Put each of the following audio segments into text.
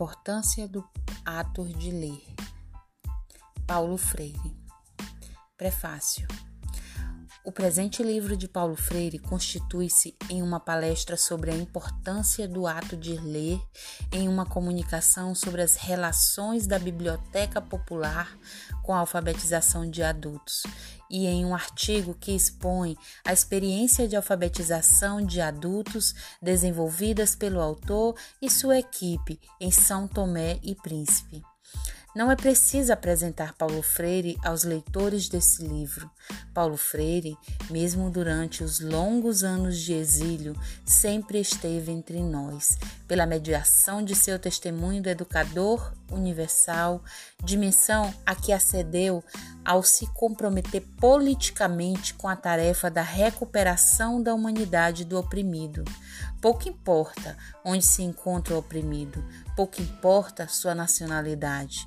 importância do ato de ler. Paulo Freire. Prefácio. O presente livro de Paulo Freire constitui-se em uma palestra sobre a importância do ato de ler, em uma comunicação sobre as relações da biblioteca popular com a alfabetização de adultos, e em um artigo que expõe a experiência de alfabetização de adultos desenvolvidas pelo autor e sua equipe em São Tomé e Príncipe. Não é preciso apresentar Paulo Freire aos leitores desse livro. Paulo Freire, mesmo durante os longos anos de exílio, sempre esteve entre nós, pela mediação de seu testemunho do educador universal, dimensão a que acedeu ao se comprometer politicamente com a tarefa da recuperação da humanidade do oprimido. Pouco importa onde se encontra o oprimido, pouco importa sua nacionalidade.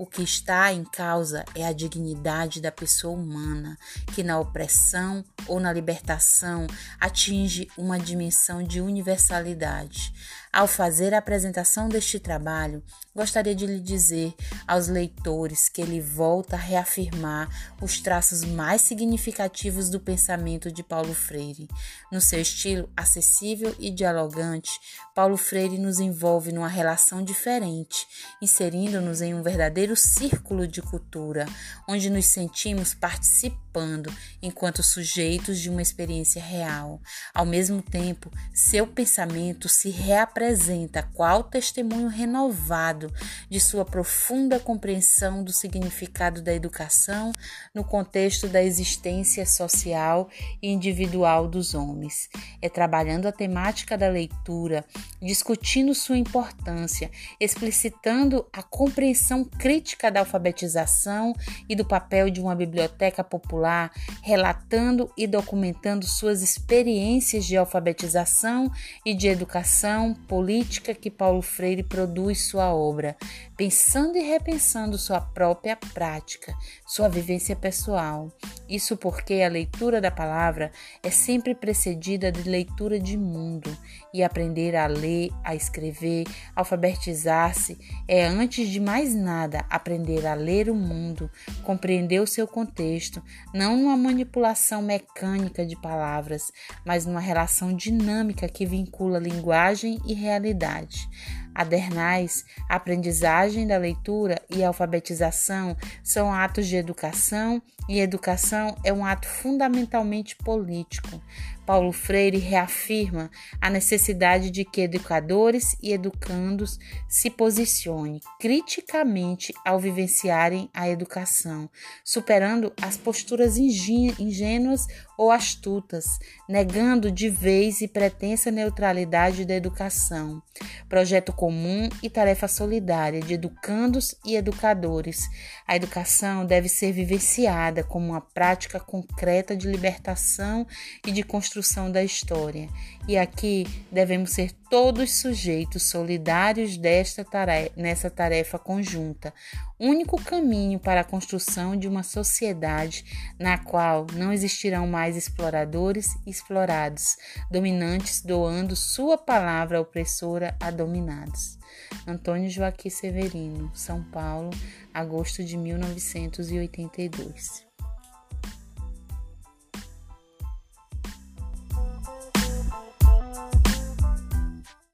O que está em causa é a dignidade da pessoa humana, que na opressão ou na libertação atinge uma dimensão de universalidade. Ao fazer a apresentação deste trabalho, gostaria de lhe dizer aos leitores que ele volta a reafirmar os traços mais significativos do pensamento de Paulo Freire. No seu estilo acessível e dialogante, Paulo Freire nos envolve numa relação diferente, inserindo-nos em um verdadeiro círculo de cultura, onde nos sentimos participando enquanto sujeitos de uma experiência real. Ao mesmo tempo, seu pensamento se reapresenta qual testemunho renovado de sua profunda compreensão do significado da educação no contexto da existência social e individual dos homens. É trabalhando a temática da leitura, discutindo sua importância, explicitando a compreensão crítica da alfabetização e do papel de uma biblioteca popular, relatando e documentando suas experiências de alfabetização e de educação política que Paulo Freire produz sua obra, pensando e repensando sua própria prática, sua vivência pessoal. Isso porque a leitura da palavra é sempre precedida de leitura de mundo e aprender a ler, a escrever, alfabetizar-se é antes de mais nada aprender a ler o mundo, compreender o seu contexto, não numa manipulação mecânica de palavras, mas numa relação dinâmica que vincula linguagem e realidade. Adernais, aprendizagem da leitura e alfabetização são atos de educação e educação é um ato fundamentalmente político. Paulo Freire reafirma a necessidade de que educadores e educandos se posicionem criticamente ao vivenciarem a educação, superando as posturas ingênuas ou astutas, negando de vez e pretensa neutralidade da educação. Projeto comum e tarefa solidária de educandos e educadores. A educação deve ser vivenciada como uma prática concreta de libertação e de construção da história. E aqui devemos ser todos sujeitos solidários desta tarefa, nessa tarefa conjunta, único caminho para a construção de uma sociedade na qual não existirão mais exploradores e explorados, dominantes doando sua palavra opressora a dominados. Antônio Joaquim Severino, São Paulo, agosto de 1982.